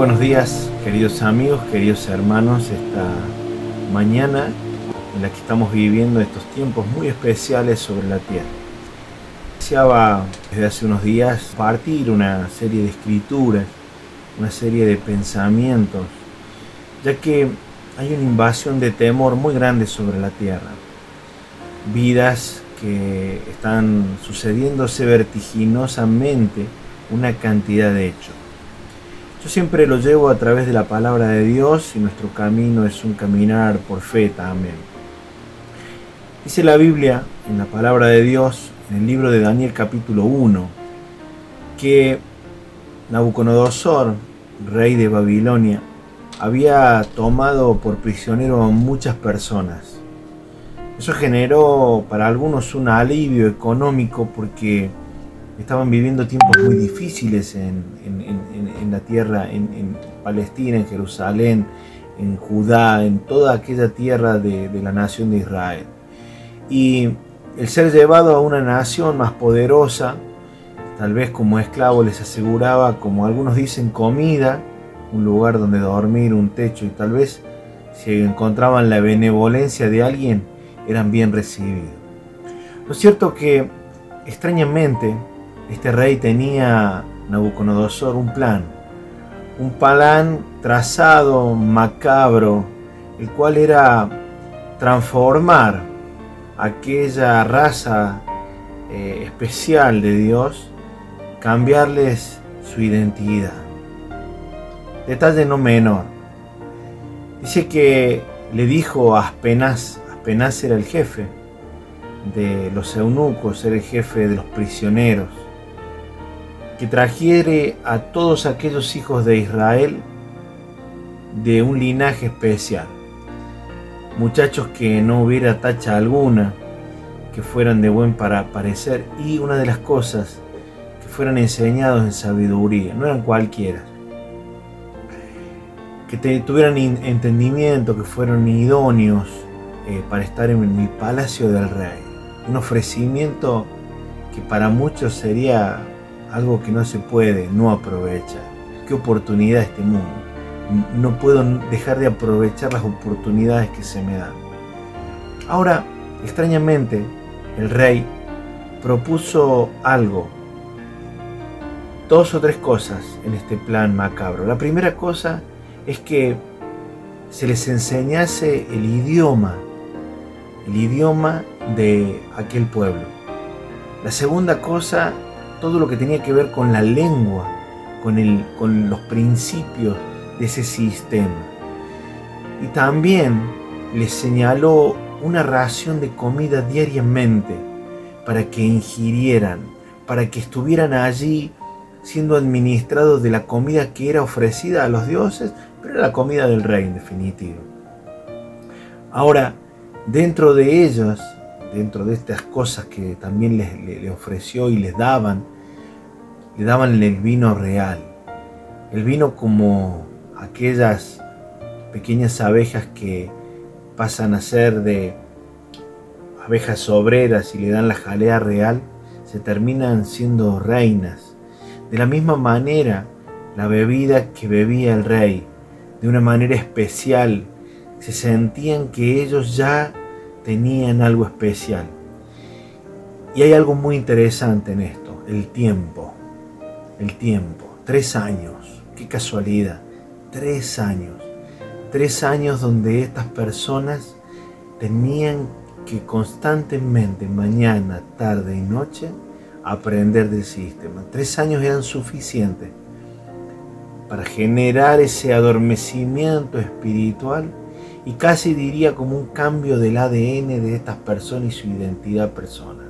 buenos días, queridos amigos, queridos hermanos, esta mañana en la que estamos viviendo estos tiempos muy especiales sobre la tierra. Deseaba desde hace unos días partir una serie de escrituras, una serie de pensamientos, ya que hay una invasión de temor muy grande sobre la tierra. Vidas que están sucediéndose vertiginosamente una cantidad de hechos. Yo siempre lo llevo a través de la palabra de Dios y nuestro camino es un caminar por fe también. Dice la Biblia en la palabra de Dios, en el libro de Daniel capítulo 1, que Nabucodonosor, rey de Babilonia, había tomado por prisionero a muchas personas. Eso generó para algunos un alivio económico porque estaban viviendo tiempos muy difíciles en, la tierra, en, Palestina, en Jerusalén, en Judá, en toda aquella tierra de, de la nación de Israel. Y el ser llevado a una nación más poderosa, tal vez como esclavo les aseguraba, como algunos dicen, comida, un lugar donde dormir, un techo y tal vez si encontraban la benevolencia de alguien, eran bien recibidos. Lo cierto que, extrañamente, este rey tenía, Nabucodonosor, un plan. Un plan trazado, macabro, el cual era transformar aquella raza eh, especial de Dios, cambiarles su identidad. Detalle no menor. Dice que le dijo a Aspenaz, Aspenaz era el jefe de los eunucos, era el jefe de los prisioneros, que trajere a todos aquellos hijos de Israel de un linaje especial. Muchachos que no hubiera tacha alguna, que fueran de buen para parecer y una de las cosas que fueran enseñados en sabiduría, no eran cualquiera. Que tuvieran entendimiento, que fueran idóneos eh, para estar en el palacio del rey. Un ofrecimiento que para muchos sería algo que no se puede no aprovechar. Qué oportunidad este mundo. No puedo dejar de aprovechar las oportunidades que se me dan. Ahora, extrañamente, el rey propuso algo, dos o tres cosas en este plan macabro. La primera cosa es que se les enseñase el idioma, el idioma de aquel pueblo. La segunda cosa todo lo que tenía que ver con la lengua, con, el, con los principios de ese sistema. Y también les señaló una ración de comida diariamente para que ingirieran, para que estuvieran allí siendo administrados de la comida que era ofrecida a los dioses, pero la comida del rey en definitiva. Ahora, dentro de ellos dentro de estas cosas que también les, ofreció y les daban, le daban el vino real. El vino como aquellas pequeñas abejas que pasan a ser de abejas obreras y le dan la jalea real, se terminan siendo reinas. De la misma manera, la bebida que bebía el rey, de una manera especial, se sentían que ellos ya tenían algo especial. Y hay algo muy interesante en esto, el tiempo. El tiempo. Tres años. Qué casualidad. Tres años. Tres años donde estas personas tenían que constantemente, mañana, tarde y noche, aprender del sistema. Tres años eran suficientes para generar ese adormecimiento espiritual y casi diría como un cambio del ADN de estas personas y su identidad personal.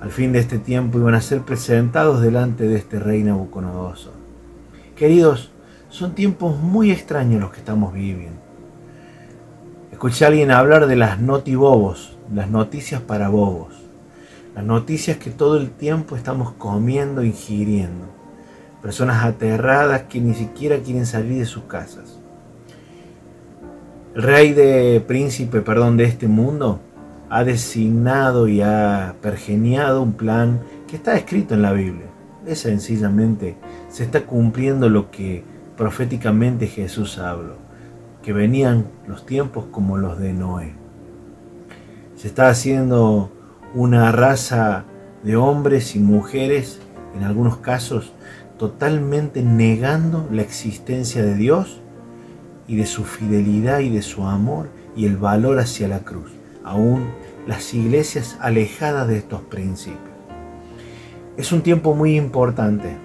Al fin de este tiempo iban a ser presentados delante de este rey Nabucodonosor. Queridos, son tiempos muy extraños los que estamos viviendo. Escuché a alguien hablar de las notibobos, las noticias para bobos, las noticias que todo el tiempo estamos comiendo, ingiriendo. Personas aterradas que ni siquiera quieren salir de sus casas. Rey de príncipe, perdón, de este mundo ha designado y ha pergeniado un plan que está escrito en la Biblia. Es sencillamente, se está cumpliendo lo que proféticamente Jesús habló, que venían los tiempos como los de Noé. Se está haciendo una raza de hombres y mujeres, en algunos casos, totalmente negando la existencia de Dios y de su fidelidad y de su amor y el valor hacia la cruz. Aún las iglesias alejadas de estos principios. Es un tiempo muy importante.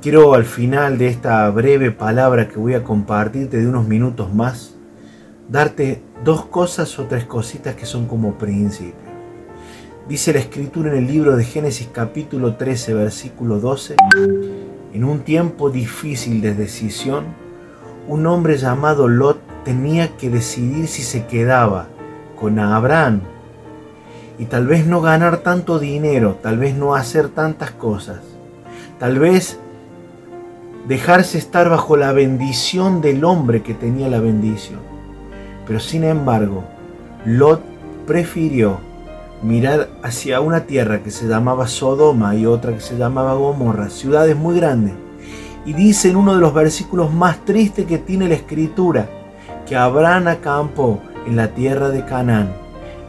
Quiero al final de esta breve palabra que voy a compartirte de unos minutos más, darte dos cosas o tres cositas que son como principios. Dice la escritura en el libro de Génesis capítulo 13 versículo 12, en un tiempo difícil de decisión, un hombre llamado Lot tenía que decidir si se quedaba con Abraham y tal vez no ganar tanto dinero, tal vez no hacer tantas cosas, tal vez dejarse estar bajo la bendición del hombre que tenía la bendición. Pero sin embargo, Lot prefirió mirar hacia una tierra que se llamaba Sodoma y otra que se llamaba Gomorra, ciudades muy grandes. Y dice en uno de los versículos más tristes que tiene la escritura, que Abraham acampó en la tierra de Canaán,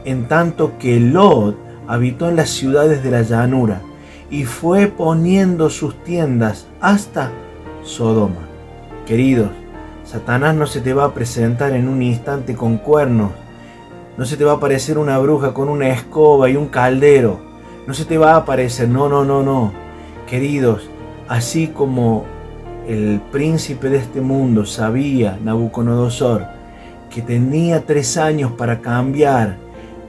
en tanto que Lot habitó en las ciudades de la llanura y fue poniendo sus tiendas hasta Sodoma. Queridos, Satanás no se te va a presentar en un instante con cuernos no se te va a aparecer una bruja con una escoba y un caldero. No se te va a aparecer, no, no, no, no. Queridos, así como el príncipe de este mundo sabía, Nabucodonosor, que tenía tres años para cambiar,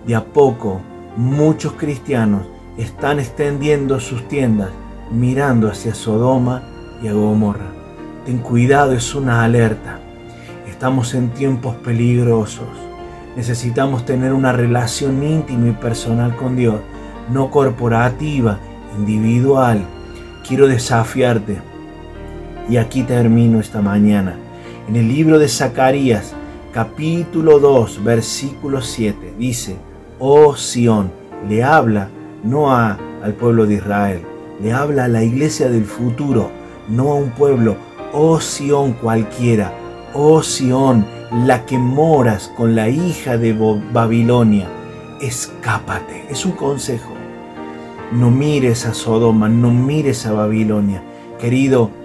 de a poco muchos cristianos están extendiendo sus tiendas mirando hacia Sodoma y a Gomorra. Ten cuidado, es una alerta. Estamos en tiempos peligrosos. Necesitamos tener una relación íntima y personal con Dios, no corporativa, individual. Quiero desafiarte. Y aquí termino esta mañana. En el libro de Zacarías, capítulo 2, versículo 7, dice, oh Sión, le habla no a, al pueblo de Israel, le habla a la iglesia del futuro, no a un pueblo, oh Sión cualquiera, oh Sión, la que moras con la hija de Babilonia, escápate. Es un consejo. No mires a Sodoma, no mires a Babilonia. Querido,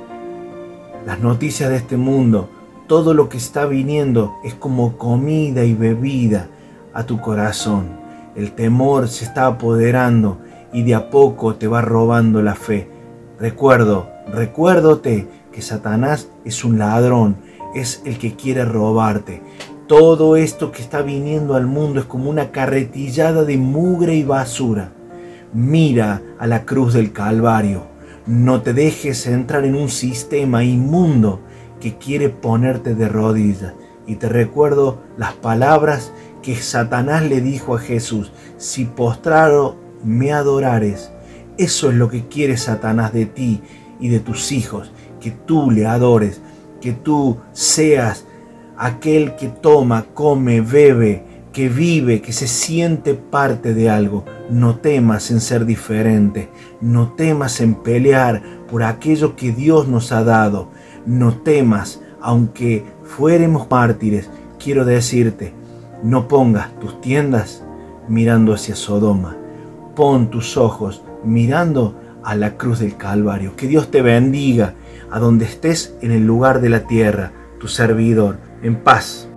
las noticias de este mundo, todo lo que está viniendo es como comida y bebida a tu corazón. El temor se está apoderando y de a poco te va robando la fe. Recuerdo, recuérdote que Satanás es un ladrón es el que quiere robarte. Todo esto que está viniendo al mundo es como una carretillada de mugre y basura. Mira a la cruz del Calvario. No te dejes entrar en un sistema inmundo que quiere ponerte de rodillas. Y te recuerdo las palabras que Satanás le dijo a Jesús. Si postrado me adorares. Eso es lo que quiere Satanás de ti y de tus hijos. Que tú le adores que tú seas aquel que toma, come, bebe, que vive, que se siente parte de algo. No temas en ser diferente, no temas en pelear por aquello que Dios nos ha dado. No temas, aunque fuéramos mártires, quiero decirte, no pongas tus tiendas mirando hacia Sodoma. Pon tus ojos mirando a la cruz del Calvario. Que Dios te bendiga a donde estés en el lugar de la tierra, tu servidor, en paz.